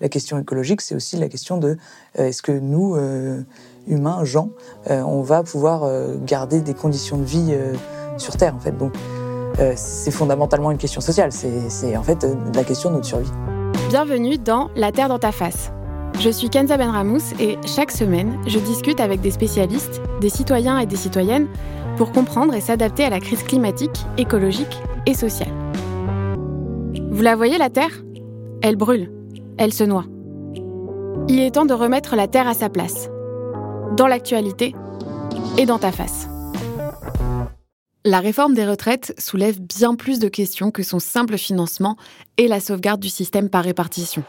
la question écologique, c'est aussi la question de est-ce que nous, humains, gens, on va pouvoir garder des conditions de vie sur Terre, en fait. Donc, c'est fondamentalement une question sociale. C'est en fait la question de notre survie. Bienvenue dans La Terre dans ta face. Je suis Kenza Benramous et chaque semaine, je discute avec des spécialistes, des citoyens et des citoyennes pour comprendre et s'adapter à la crise climatique, écologique et sociale. Vous la voyez, la Terre? Elle brûle, elle se noie. Il est temps de remettre la Terre à sa place, dans l'actualité et dans ta face. La réforme des retraites soulève bien plus de questions que son simple financement et la sauvegarde du système par répartition.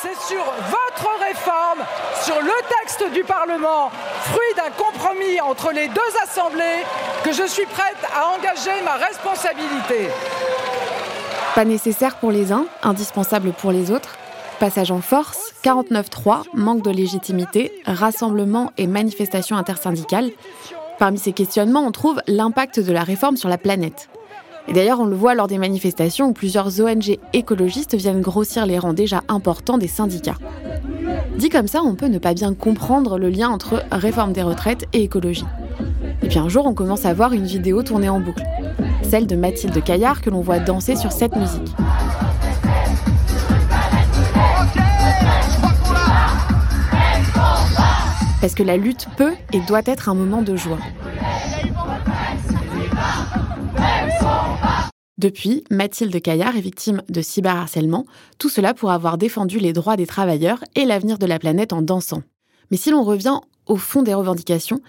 C'est sur votre réforme, sur le texte du Parlement, fruit d'un compromis entre les deux assemblées, que je suis prête à engager ma responsabilité. Pas nécessaire pour les uns, indispensable pour les autres. Passage en force, 49-3, manque de légitimité, rassemblement et manifestation intersyndicale. Parmi ces questionnements, on trouve l'impact de la réforme sur la planète. Et d'ailleurs, on le voit lors des manifestations où plusieurs ONG écologistes viennent grossir les rangs déjà importants des syndicats. Dit comme ça, on peut ne pas bien comprendre le lien entre réforme des retraites et écologie. Et puis un jour, on commence à voir une vidéo tournée en boucle celle de Mathilde Caillard que l'on voit danser sur cette musique. Parce que la lutte peut et doit être un moment de joie. Depuis, Mathilde Caillard est victime de cyberharcèlement, tout cela pour avoir défendu les droits des travailleurs et l'avenir de la planète en dansant. Mais si l'on revient au fond des revendications,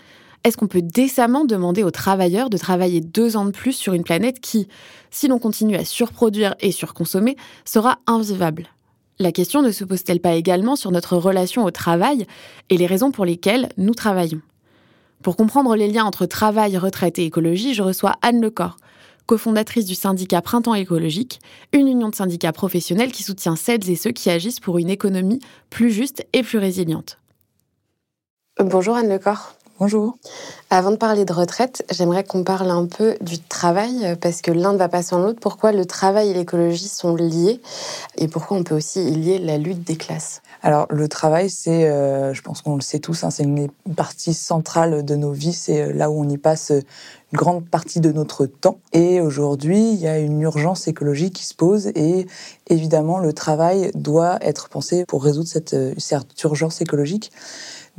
est-ce qu'on peut décemment demander aux travailleurs de travailler deux ans de plus sur une planète qui, si l'on continue à surproduire et surconsommer, sera invivable? La question ne se pose-t-elle pas également sur notre relation au travail et les raisons pour lesquelles nous travaillons? Pour comprendre les liens entre travail, retraite et écologie, je reçois Anne Lecor, cofondatrice du syndicat Printemps écologique, une union de syndicats professionnels qui soutient celles et ceux qui agissent pour une économie plus juste et plus résiliente. Bonjour Anne Lecor. Bonjour. Avant de parler de retraite, j'aimerais qu'on parle un peu du travail, parce que l'un ne va pas sans l'autre. Pourquoi le travail et l'écologie sont liés et pourquoi on peut aussi y lier la lutte des classes? Alors, le travail, c'est, euh, je pense qu'on le sait tous, hein, c'est une partie centrale de nos vies, c'est euh, là où on y passe une grande partie de notre temps. Et aujourd'hui, il y a une urgence écologique qui se pose et évidemment, le travail doit être pensé pour résoudre cette, euh, cette urgence écologique.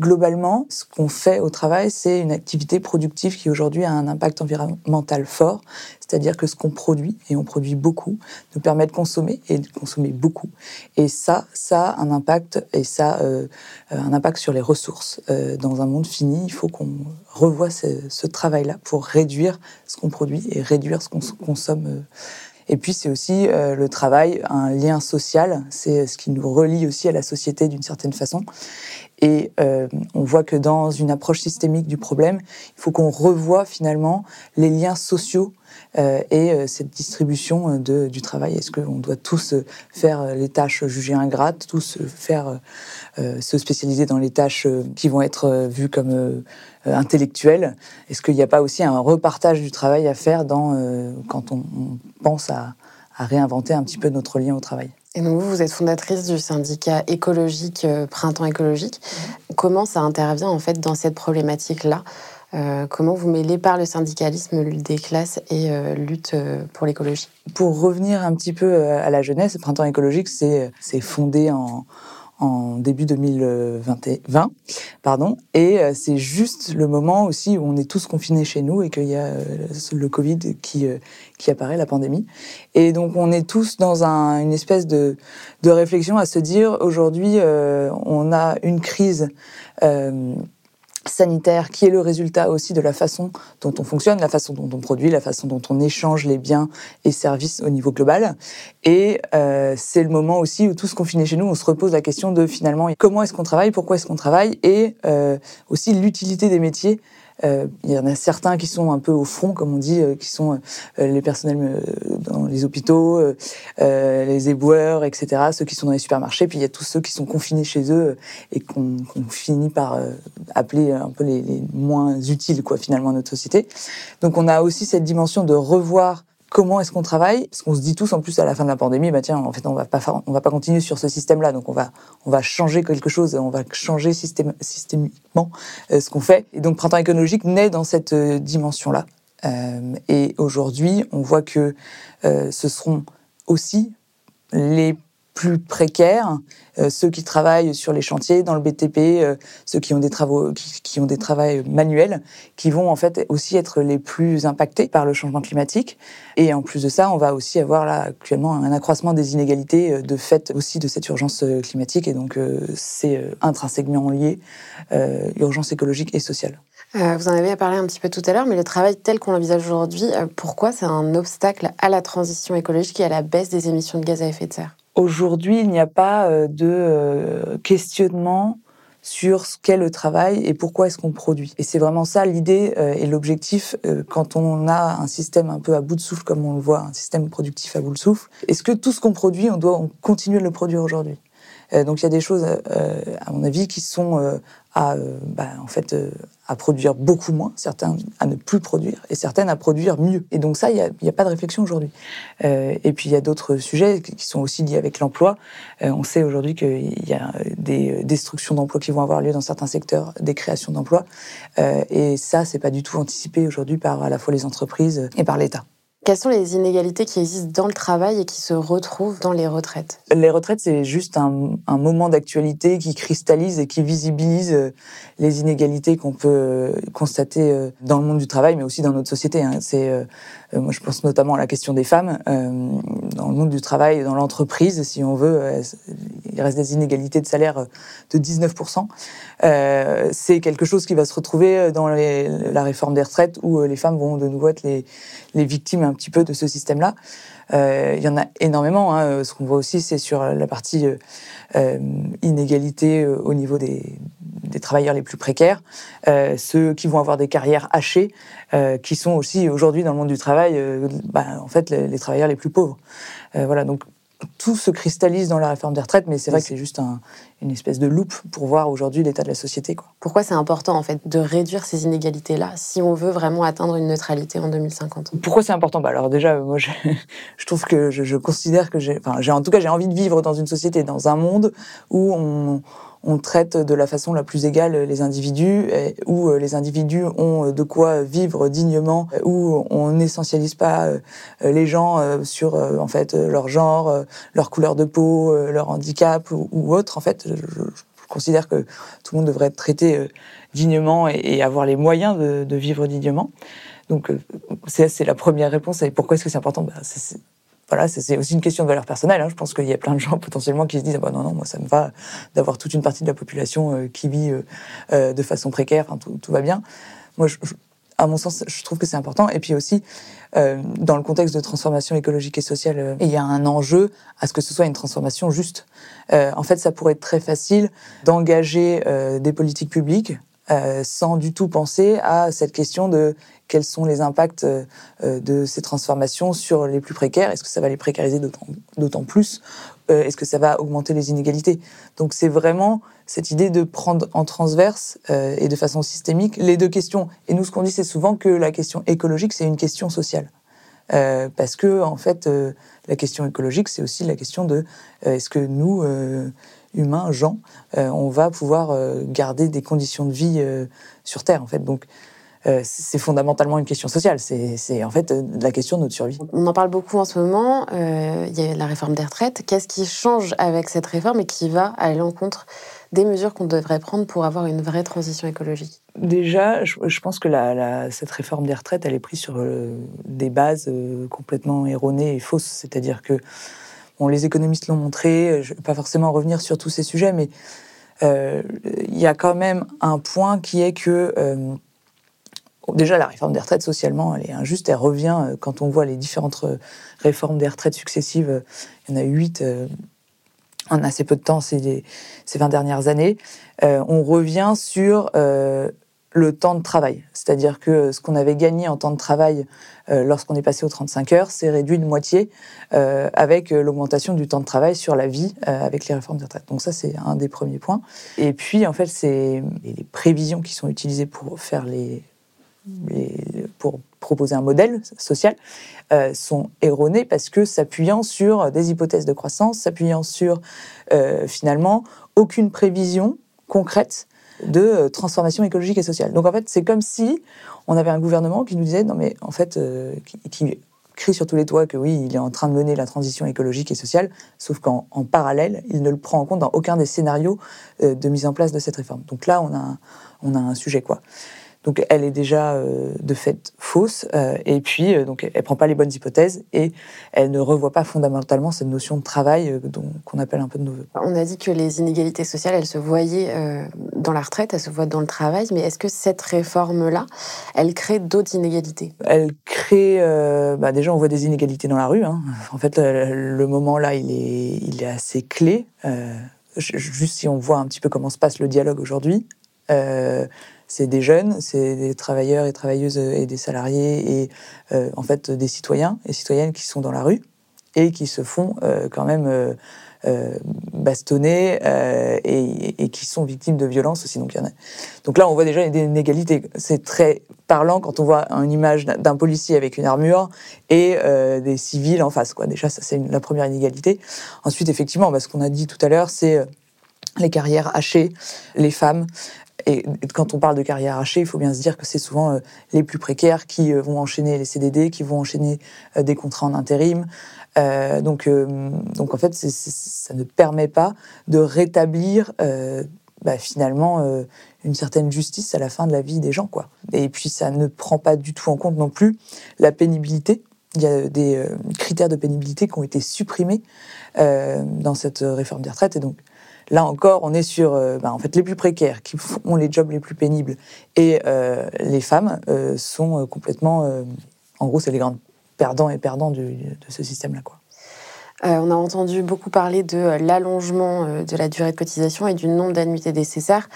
Globalement, ce qu'on fait au travail, c'est une activité productive qui aujourd'hui a un impact environnemental fort, c'est-à-dire que ce qu'on produit, et on produit beaucoup, nous permet de consommer et de consommer beaucoup. Et ça, ça a un impact, et ça euh, un impact sur les ressources. Euh, dans un monde fini, il faut qu'on revoie ce, travail-là pour réduire ce qu'on produit et réduire ce qu'on consomme. Euh. Et puis c'est aussi le travail, un lien social, c'est ce qui nous relie aussi à la société d'une certaine façon. Et euh, on voit que dans une approche systémique du problème, il faut qu'on revoie finalement les liens sociaux euh, et euh, cette distribution de, du travail. Est-ce qu'on doit tous faire les tâches jugées ingrates, tous faire se spécialiser dans les tâches qui vont être vues comme intellectuelles Est-ce qu'il n'y a pas aussi un repartage du travail à faire dans, quand on, on pense à, à réinventer un petit peu notre lien au travail? Et donc vous, vous êtes fondatrice du syndicat écologique euh, Printemps écologique. Comment ça intervient en fait dans cette problématique-là? Euh, Comment vous mêlez par le syndicalisme lutte des classes et euh, lutte pour l'écologie? Pour revenir un petit peu à la jeunesse, Printemps écologique, c'est fondé en, en début 2020, pardon, et euh, c'est juste le moment aussi où on est tous confinés chez nous et qu'il y a euh, le Covid qui euh, qui apparaît, la pandémie, et donc on est tous dans un, une espèce de de réflexion à se dire aujourd'hui on a une crise sanitaire qui est le résultat aussi de la façon dont on fonctionne, la façon dont on produit, la façon dont on échange les biens et services au niveau global. Et euh, c'est le moment aussi où tous confinés chez nous, on se repose la question de finalement comment est-ce qu'on travaille, pourquoi est-ce qu'on travaille et euh, aussi l'utilité des métiers il y en a certains qui sont un peu au front, comme on dit, euh, qui sont euh, les personnels dans les hôpitaux, les éboueurs, etc., ceux qui sont dans les supermarchés, puis il y a tous ceux qui sont confinés chez eux et qu'on finit par appeler un peu les, les moins utiles, quoi, finalement, à notre société. Donc on a aussi cette dimension de revoir comment est-ce qu'on travaille Parce qu'on se dit tous en plus à la fin de la pandémie, bah tiens, en fait, on va pas on va pas continuer sur ce système-là, donc on va, on va changer quelque chose, on va changer systémiquement euh, ce qu'on fait. Et donc, printemps écologique naît dans cette euh, dimension-là. Euh, et aujourd'hui, on voit que ce seront aussi les plus précaires, euh, ceux qui travaillent sur les chantiers, dans le BTP, euh, ceux qui ont des travaux, qui, ont des travaux manuels, qui vont en fait aussi être les plus impactés par le changement climatique. Et en plus de ça, on va aussi avoir là actuellement un accroissement des inégalités euh, de fait aussi de cette urgence climatique. Et donc c'est intrinsèquement lié, urgence écologique et sociale. vous en avez parlé un petit peu tout à l'heure, mais le travail tel qu'on l'envisage aujourd'hui, pourquoi c'est un obstacle à la transition écologique et à la baisse des émissions de gaz à effet de serre? Aujourd'hui, il n'y a pas euh, de euh, questionnement sur ce qu'est le travail et pourquoi est-ce qu'on produit. Et c'est vraiment ça l'idée euh, et l'objectif quand on a un système un peu à bout de souffle comme on le voit, un système productif à bout de souffle. Est-ce que tout ce qu'on produit, on doit continuer de le produire aujourd'hui? Donc il y a des choses, à mon avis, qui sont à, bah, en fait, à produire beaucoup moins, certains à ne plus produire et certaines à produire mieux. Et donc ça, il n'y a, pas de réflexion aujourd'hui. Euh, et puis il y a d'autres sujets qui sont aussi liés avec l'emploi. Euh, on sait aujourd'hui qu'il y a des destructions d'emplois qui vont avoir lieu dans certains secteurs, des créations d'emplois. Euh, et ça, c'est pas du tout anticipé aujourd'hui par à la fois les entreprises et par l'État. Quelles sont les inégalités qui existent dans le travail et qui se retrouvent dans les retraites? Les retraites, c'est juste un, moment d'actualité qui cristallise et qui visibilise euh, les inégalités qu'on peut euh, constater euh, dans le monde du travail, mais aussi dans notre société. Hein. C'est, moi, je pense notamment à la question des femmes. Dans le monde du travail, dans l'entreprise, si on veut, il reste des inégalités de salaire de 19%. C'est quelque chose qui va se retrouver dans la réforme des retraites où les femmes vont de nouveau être les, victimes petit peu de ce système-là. Euh, il y en a énormément. Hein. Ce qu'on voit aussi, c'est sur la partie euh, euh, inégalité au niveau des, travailleurs les plus précaires, ceux qui vont avoir des carrières hachées, qui sont aussi aujourd'hui dans le monde du travail, bah, en fait, les, les, travailleurs les plus pauvres. voilà, donc tout se cristallise dans la réforme des retraites, mais c'est vrai que c'est juste une espèce de loupe pour voir aujourd'hui l'état de la société. Quoi. Pourquoi c'est important en fait de réduire ces inégalités-là si on veut vraiment atteindre une neutralité en 2050 Pourquoi c'est important? Bah Alors déjà, moi je, je trouve que je, je considère que j'ai, enfin, j'ai en tout cas j'ai envie de vivre dans une société, dans un monde où on on traite de la façon la plus égale les individus, où euh, les individus ont de quoi vivre dignement, où on n'essentialise pas euh, les gens euh, sur en fait leur genre, leur couleur de peau, leur handicap ou, autre. En fait, je, considère que tout le monde devrait être traité dignement et, avoir les moyens de, vivre dignement. Donc, c'est la première réponse. Et pourquoi est-ce que c'est important? Bah, voilà, c'est aussi une question de valeur personnelle. Hein. Je pense qu'il y a plein de gens potentiellement qui se disent ah bah non non moi ça me va d'avoir toute une partie de la population euh, qui vit euh, euh, de façon précaire, enfin, tout, tout, va bien. Moi, je, à mon sens, je trouve que c'est important. Et puis aussi, dans le contexte de transformation écologique et sociale, il y a un enjeu à ce que ce soit une transformation juste. en fait, ça pourrait être très facile d'engager des politiques publiques sans du tout penser à cette question de quels sont les impacts euh, euh, de ces transformations sur les plus précaires Est-ce que ça va les précariser d'autant plus euh, Est-ce que ça va augmenter les inégalités? Donc c'est vraiment cette idée de prendre en transverse et de façon systémique les deux questions. Et nous, ce qu'on dit, c'est souvent que la question écologique, c'est une question sociale. parce que, en fait, la question écologique, c'est aussi la question de est-ce que nous, humains, gens, on va pouvoir garder des conditions de vie sur Terre, en fait. Donc, euh, c'est fondamentalement une question sociale. C'est en fait euh, la question de notre survie. On en parle beaucoup en ce moment. Euh, il y a la réforme des retraites. Qu'est-ce qui change avec cette réforme et qui va à l'encontre des mesures qu'on devrait prendre pour avoir une vraie transition écologique? Déjà, je, pense que cette réforme des retraites, elle est prise sur des bases complètement erronées et fausses. C'est-à-dire que bon, les économistes l'ont montré. Je ne vais pas forcément revenir sur tous ces sujets, mais il y a quand même un point qui est que Déjà, la réforme des retraites, socialement, elle est injuste. Elle revient, euh, quand on voit les différentes euh, réformes des retraites successives, euh, il y en a eu huit en assez peu de temps ces, ces 20 dernières années. on revient sur le temps de travail. C'est-à-dire que ce qu'on avait gagné en temps de travail lorsqu'on est passé aux 35 heures, c'est réduit de moitié avec l'augmentation du temps de travail sur la vie avec les réformes des retraites. Donc ça, c'est un des premiers points. Et puis, en fait, c'est les prévisions qui sont utilisées pour faire les pour proposer un modèle social, euh, sont erronées parce que s'appuyant sur des hypothèses de croissance, s'appuyant sur euh, finalement aucune prévision concrète de transformation écologique et sociale. Donc en fait, c'est comme si on avait un gouvernement qui nous disait non mais en fait qui, crie sur tous les toits que oui, il est en train de mener la transition écologique et sociale, sauf qu'en parallèle, il ne le prend en compte dans aucun des scénarios de mise en place de cette réforme. Donc là, on a, on a un sujet quoi. Donc elle est déjà euh, de fait fausse, euh, et puis euh, donc elle prend pas les bonnes hypothèses et elle ne revoit pas fondamentalement cette notion de travail qu'on appelle un peu de nouveau. On a dit que les inégalités sociales, elles se voyaient dans la retraite, elles se voient dans le travail, mais est-ce que cette réforme-là, elle crée d'autres inégalités? Elle crée, bah déjà on voit des inégalités dans la rue. Hein. En fait, le, moment là, il est, il est assez clé. juste si on voit un petit peu comment se passe le dialogue aujourd'hui c'est des jeunes, c'est des travailleurs et travailleuses et des salariés et euh, en fait des citoyens et citoyennes qui sont dans la rue et qui se font euh, quand même euh, bastonner et, qui sont victimes de violences aussi. Donc, y en a. Donc là, on voit déjà des inégalités. C'est très parlant quand on voit une image d'un policier avec une armure et des civils en face. Quoi. Déjà, ça c'est la première inégalité. Ensuite, effectivement, bah, ce qu'on a dit tout à l'heure, c'est les carrières hachées, les femmes, et quand on parle de carrière hachée, il faut bien se dire que c'est souvent euh, les plus précaires qui euh, vont enchaîner les CDD, qui vont enchaîner euh, des contrats en intérim. donc, donc en fait, ça ne permet pas de rétablir bah, finalement une certaine justice à la fin de la vie des gens. Et puis ça ne prend pas du tout en compte non plus la pénibilité. Il y a des critères de pénibilité qui ont été supprimés dans cette réforme des retraites. Et donc, Là encore, on est sur euh, bah, en fait les plus précaires qui ont les jobs les plus pénibles et euh, les femmes euh, sont complètement, en gros, c'est les grands perdants et perdants de ce système-là, quoi. on a entendu beaucoup parler de l'allongement de la durée de cotisation et du nombre d'annuités nécessaires.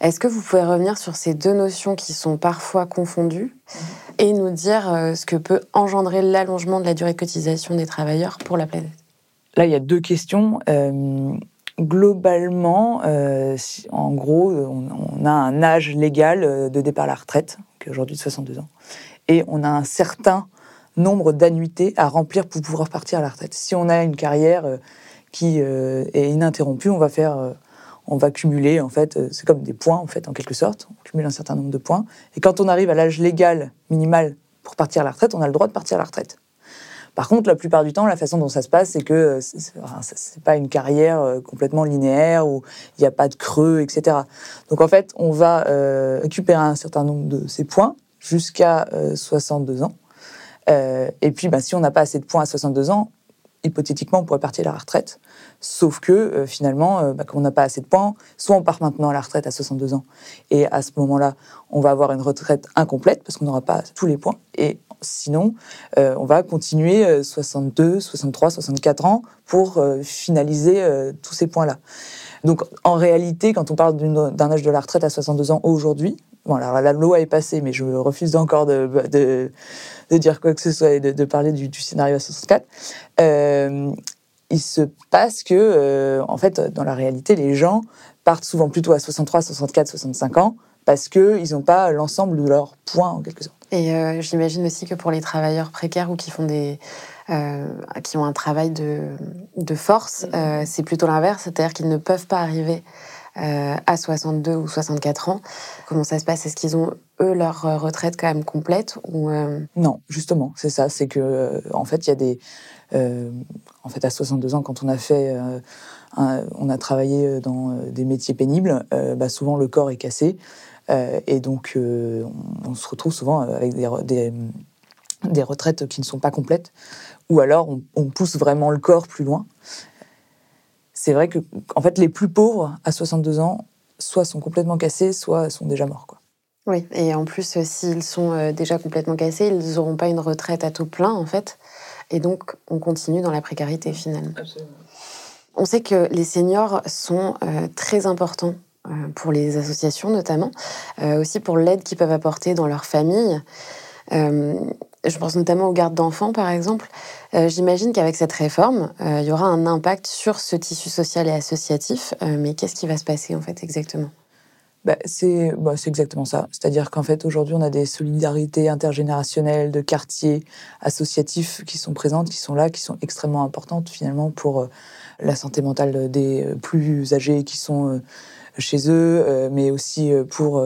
Est-ce que vous pouvez revenir sur ces deux notions qui sont parfois confondues mhm. et nous dire ce que peut engendrer l'allongement de la durée de cotisation des travailleurs pour la planète? Là, il y a deux questions globalement, euh, en gros, on, a un âge légal euh, de départ à la retraite, qui est aujourd'hui de 62 ans, et on a un certain nombre d'annuités à remplir pour pouvoir partir à la retraite. Si on a une carrière euh, qui est ininterrompue, on va faire, on va cumuler en fait, c'est comme des points en fait, en quelque sorte, on cumule un certain nombre de points, et quand on arrive à l'âge légal minimal pour partir à la retraite, on a le droit de partir à la retraite. Par contre, la plupart du temps, la façon dont ça se passe, c'est que euh, c'est pas une carrière euh, complètement linéaire où il n'y a pas de creux, etc. Donc en fait, on va euh, récupérer un certain nombre de ces points jusqu'à 62 ans. et puis, bah, si on n'a pas assez de points à 62 ans, hypothétiquement, on pourrait partir à la retraite. Sauf que finalement, bah, quand on n'a pas assez de points, soit on part maintenant à la retraite à 62 ans, et à ce moment-là, on va avoir une retraite incomplète parce qu'on n'aura pas tous les points. Et Sinon, euh, on va continuer 62, 63, 64 ans pour euh, finaliser euh, tous ces points-là. Donc, en réalité, quand on parle d'un âge de la retraite à 62 ans aujourd'hui, la loi est passée, mais je refuse encore de, dire quoi que ce soit et de, parler du, scénario à 64 il se passe que, en fait, dans la réalité, les gens partent souvent plutôt à 63, 64, 65 ans parce qu'ils n'ont pas l'ensemble de leurs points, en quelque sorte. Et euh, j'imagine aussi que pour les travailleurs précaires ou qui font des, euh, qui ont un travail de, de force, mm-hmm. euh, c'est plutôt l'inverse, c'est-à-dire qu'ils ne peuvent pas arriver à 62 ou 64 ans. Comment ça se passe? Est-ce qu'ils ont eux leur retraite quand même complète ou Non, justement, c'est ça. C'est que en fait, il y a des, en fait, à 62 ans, quand on a fait on a travaillé dans des métiers pénibles, bah souvent le corps est cassé. Euh, et donc, euh, on, se retrouve souvent avec des, des, retraites qui ne sont pas complètes, ou alors on, pousse vraiment le corps plus loin. C'est vrai que, en fait, les plus pauvres à 62 ans, soit sont complètement cassés, soit sont déjà morts. Quoi. Oui, et en plus, euh, s'ils sont déjà complètement cassés, ils n'auront pas une retraite à tout plein, en fait. Et donc, on continue dans la précarité, finalement. Absolument. On sait que les seniors sont très importants pour les associations notamment, euh, aussi pour l'aide qu'ils peuvent apporter dans leur famille. Euh, je pense notamment aux gardes d'enfants, par exemple. J'imagine qu'avec cette réforme, il y aura un impact sur ce tissu social et associatif. mais qu'est-ce qui va se passer, en fait, exactement? Bah, c'est bah, exactement ça. C'est-à-dire qu'en fait, aujourd'hui, on a des solidarités intergénérationnelles, de quartiers associatifs qui sont présentes, qui sont là, qui sont extrêmement importantes finalement pour euh, la santé mentale des euh, plus âgés qui sont euh, chez eux, mais aussi pour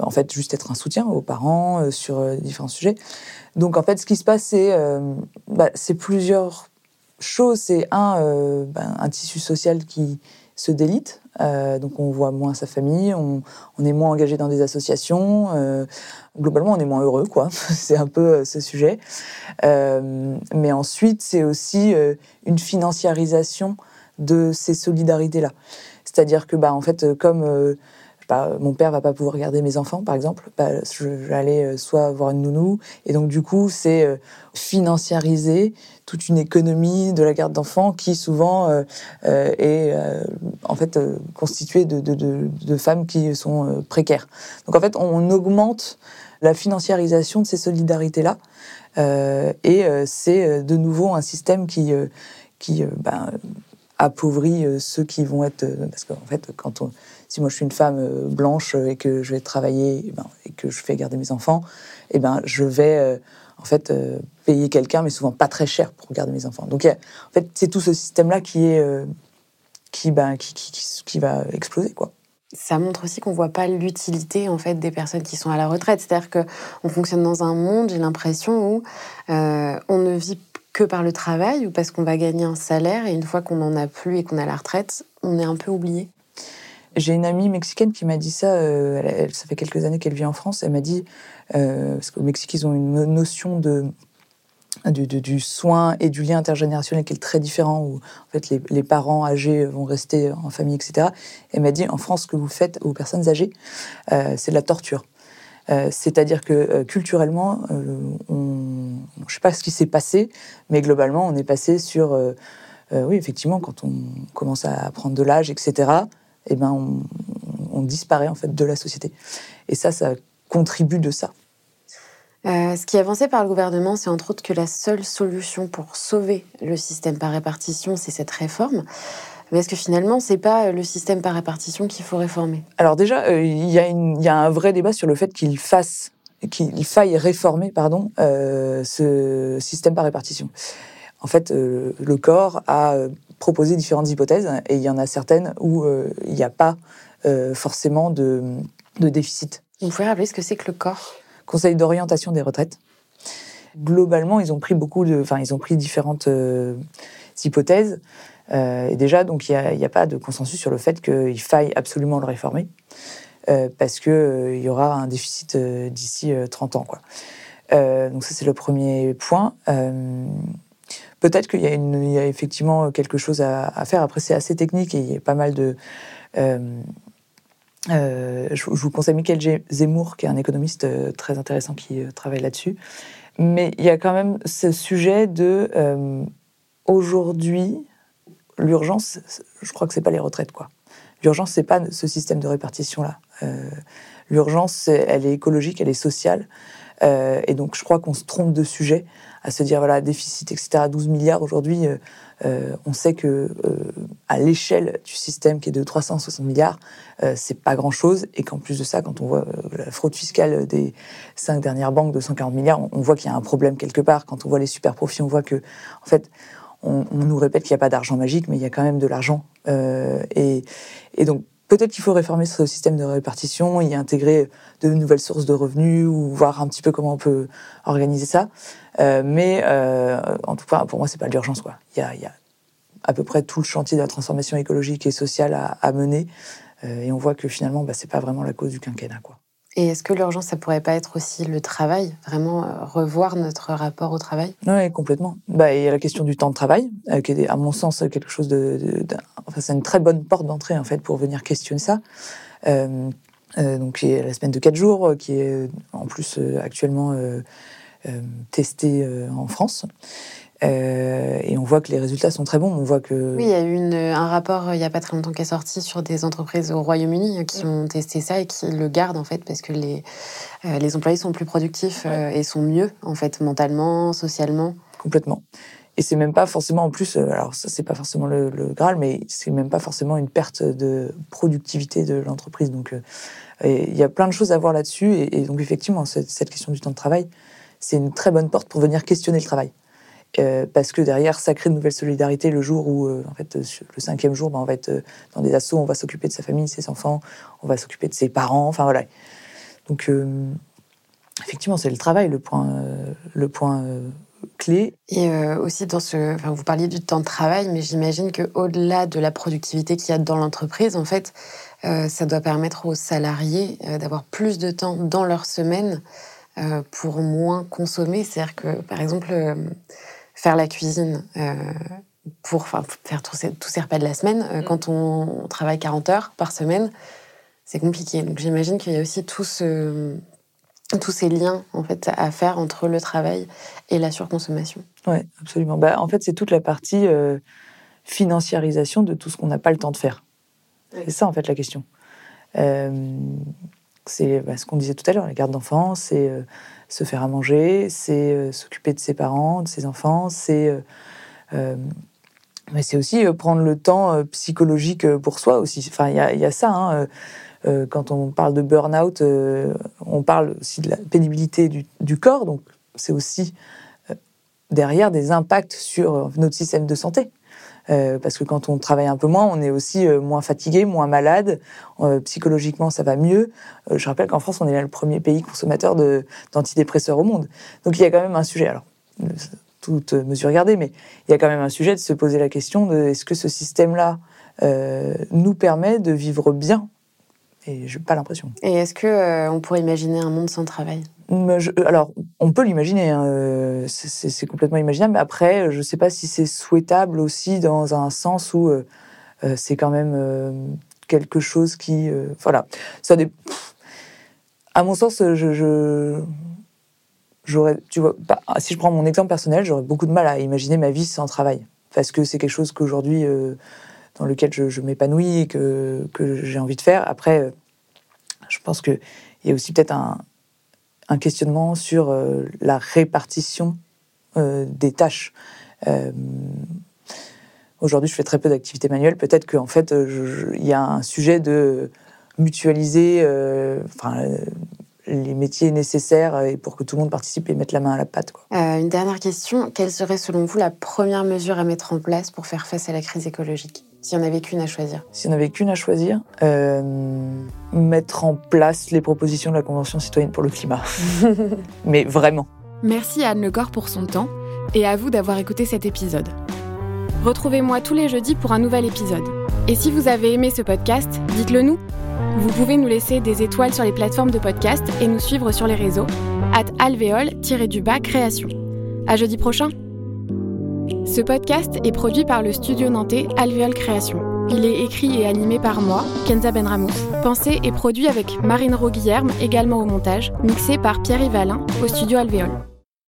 en fait juste être un soutien aux parents sur différents sujets. Donc en fait, ce qui se passe, c'est bah, plusieurs choses. C'est un, bah, un tissu social qui se délite euh, donc on voit moins sa famille, on, est moins engagé dans des associations. Euh, globalement, on est moins heureux, quoi. c'est un peu euh, ce sujet. mais ensuite, c'est aussi une financiarisation de ces solidarités-là. C'est-à-dire que, bah, en fait, comme mon père va pas pouvoir garder mes enfants, par exemple. Bah, je vais aller euh, soit voir une nounou, et donc du coup, c'est euh, financiariser toute une économie de la garde d'enfants qui souvent euh, est en fait constituée de, femmes qui sont précaires. Donc en fait, on augmente la financiarisation de ces solidarités-là, et c'est de nouveau un système qui qui ben, appauvrit ceux qui vont être parce qu'en fait quand on si moi je suis une femme euh, blanche euh, et que je vais travailler eh ben, et que je fais garder mes enfants, eh ben, je vais euh, en fait payer quelqu'un, mais souvent pas très cher pour garder mes enfants. Donc en fait, c'est tout ce système-là qui est qui, ben, qui, qui, qui, va exploser quoi ça montre aussi qu'on voit pas l'utilité en fait des personnes qui sont à la retraite. C'est-à-dire que on fonctionne dans un monde, j'ai l'impression où on ne vit que par le travail ou parce qu'on va gagner un salaire et une fois qu'on n'en a plus et qu'on a la retraite, on est un peu oublié? J'ai une amie mexicaine qui m'a dit ça, euh, elle, ça fait quelques années qu'elle vit en France, elle m'a dit, euh, parce qu'au Mexique, ils ont une notion de, du, soin et du lien intergénérationnel qui est très différent, où en fait les, les parents âgés vont rester en famille, etc. Elle m'a dit, en France, ce que vous faites aux personnes âgées, euh, c'est de la torture. Euh, c'est-à-dire que euh, culturellement, on, je ne sais pas ce qui s'est passé, mais globalement, on est passé sur, oui, effectivement, quand on commence à prendre de l'âge, etc., eh ben on, disparaît en fait de la société. Et ça, ça contribue de ça. Euh, ce qui est avancé par le gouvernement, c'est entre autres que la seule solution pour sauver le système par répartition, c'est cette réforme. Mais est-ce que finalement, c'est pas le système par répartition qu'il faut réformer? Alors déjà, euh, il y, y, a un vrai débat sur le fait qu'il fasse, qu'il faille réformer, pardon, euh, ce système par répartition. En fait, le corps a proposer différentes hypothèses et il y en a certaines où euh, il n'y a pas euh, forcément de, déficit. Vous pouvez rappeler ce que c'est que le corps? Conseil d'orientation des retraites. Globalement, ils ont pris beaucoup de, enfin, ils ont pris différentes euh, hypothèses. Et déjà, donc, il n'y a, pas de consensus sur le fait qu'il faille absolument le réformer, parce qu'il il y aura un déficit d'ici 30 ans. Donc ça, c'est le premier point peut-être qu'il y, a effectivement quelque chose à, faire. Après, c'est assez technique et il y a pas mal de. Euh, euh, je, vous conseille Michael Zemmour, qui est un économiste euh, très intéressant qui travaille là-dessus. Mais il y a quand même ce sujet de aujourd'hui, l'urgence, je crois que c'est pas les retraites, quoi. L'urgence, c'est pas ce système de répartition-là. l'urgence, elle est écologique, elle est sociale. et donc, je crois qu'on se trompe de sujet à se dire voilà déficit etc 12 milliards aujourd'hui euh, euh, on sait que euh, à l'échelle du système qui est de 360 milliards c'est pas grand chose et qu'en plus de ça quand on voit la fraude fiscale des cinq dernières banques de 140 milliards on, voit qu'il y a un problème quelque part quand on voit les super profits on voit que en fait on, nous répète qu'il n'y a pas d'argent magique mais il y a quand même de l'argent et, et donc Peut-être qu'il faut réformer ce système de répartition, y intégrer de nouvelles sources de revenus ou voir un petit peu comment on peut organiser ça. Euh, mais euh, en tout cas, pour moi, c'est pas l'urgence. Il y a, y a, à peu près tout le chantier de la transformation écologique et sociale à, mener. Euh, et on voit que finalement, bah, c'est pas vraiment la cause du quinquennat. Quoi. Et est-ce que l'urgence, ça pourrait pas être aussi le travail, vraiment revoir notre rapport au travail? Oui, complètement. Bah, il y a la question du temps de travail, qui est, à mon sens, quelque chose de, enfin, c'est une très bonne porte d'entrée en fait pour venir questionner ça. donc, il y a la semaine de 4 jours, qui est en plus actuellement euh, testé euh, en France. Euh, et on voit que les résultats sont très bons. On voit que oui, il y a eu un rapport il n'y a pas très longtemps qui est sorti sur des entreprises au Royaume-Uni qui ont testé ça et qui le gardent en fait parce que les les employés sont plus productifs et sont mieux en fait mentalement, socialement. Complètement. Et c'est même pas forcément en plus, euh, alors ça c'est pas forcément le, Graal, mais c'est même pas forcément une perte de productivité de l'entreprise. Donc euh, il y a plein de choses à voir là-dessus. Et, donc effectivement, cette, cette, question du temps de travail, c'est une très bonne porte pour venir questionner le travail. Euh, parce que derrière, ça crée de nouvelles solidarités le jour où, en fait, le cinquième jour, ben, on va être dans des assauts, on va s'occuper de sa famille, ses enfants, on va s'occuper de ses parents, enfin voilà. Donc, effectivement, c'est le travail le point, le point clé. Et euh, aussi, dans ce, vous parliez du temps de travail, mais j'imagine qu'au-delà de la productivité qu'il y a dans l'entreprise, en fait, euh, ça doit permettre aux salariés euh, d'avoir plus de temps dans leur semaine pour moins consommer. C'est-à-dire que, par exemple, faire la cuisine pour faire tous ces, tous ces, repas de la semaine, mm. quand on, on, travaille 40 heures par semaine, c'est compliqué. Donc j'imagine qu'il y a aussi tout ce, tous ces liens en fait à faire entre le travail et la surconsommation. Oui, absolument. Bah, en fait, c'est toute la partie euh, financiarisation de tout ce qu'on n'a pas le temps de faire. C'est ça en fait la question. Euh, c'est bah, ce qu'on disait tout à l'heure, la garde d'enfants, c'est euh, se faire à manger, c'est s'occuper de ses parents, de ses enfants, c'est mais c'est aussi prendre le temps psychologique pour soi aussi. Enfin, il y, y, a ça. Hein, euh, quand on parle de burn-out, euh, on parle aussi de la pénibilité du, corps, donc c'est aussi euh, derrière des impacts sur notre système de santé. Parce que quand on travaille un peu moins, on est aussi moins fatigué, moins malade. psychologiquement, ça va mieux. je rappelle qu'en France, on est le premier pays consommateur d'antidépresseurs au monde. Donc il y a quand même un sujet. Alors, toute mesure gardée, mais il y a quand même un sujet de se poser la question de est-ce que ce système-là nous permet de vivre bien? Et je n'ai pas l'impression. Et est-ce qu'on euh, on pourrait imaginer un monde sans travail? Euh, Alors, on peut l'imaginer, hein, euh, c'est complètement imaginable, mais après, je ne sais pas si c'est souhaitable aussi dans un sens où c'est quand même quelque chose qui... voilà. Ça À mon sens, j'aurais, tu vois, bah, si je prends mon exemple personnel, j'aurais beaucoup de mal à imaginer ma vie sans travail. Parce que c'est quelque chose qu'aujourd'hui dans lequel je, m'épanouis et que, que j'ai envie de faire. Après, euh, je pense qu'il y a aussi peut-être un, un, questionnement sur euh, la répartition euh, des tâches. Aujourd'hui, je fais très peu d'activités manuelles. Peut-être qu'en fait, il y a un sujet de mutualiser enfin, les métiers nécessaires et pour que tout le monde participe et mette la main à la pâte. Une dernière question. Quelle serait selon vous la première mesure à mettre en place pour faire face à la crise écologique? S'il n'y en avait qu'une à choisir S'il n'y en avait qu'une à choisir, euh, mettre en place les propositions de la Convention citoyenne pour le climat. Mais vraiment. Merci à Anne Lecor pour son temps et à vous d'avoir écouté cet épisode. Retrouvez-moi tous les jeudis pour un nouvel épisode. Et si vous avez aimé ce podcast, dites-le nous. Vous pouvez nous laisser des étoiles sur les plateformes de podcast et nous suivre sur les réseaux at alvéole-du-bas création. À jeudi prochain! Ce podcast est produit par le studio nantais Alvéole Création. Il est écrit et animé par moi, Kenza Benramous. Pensé et produit avec Marine Roguillerme, également au montage, mixé par Pierre Yvalin au studio Alvéole.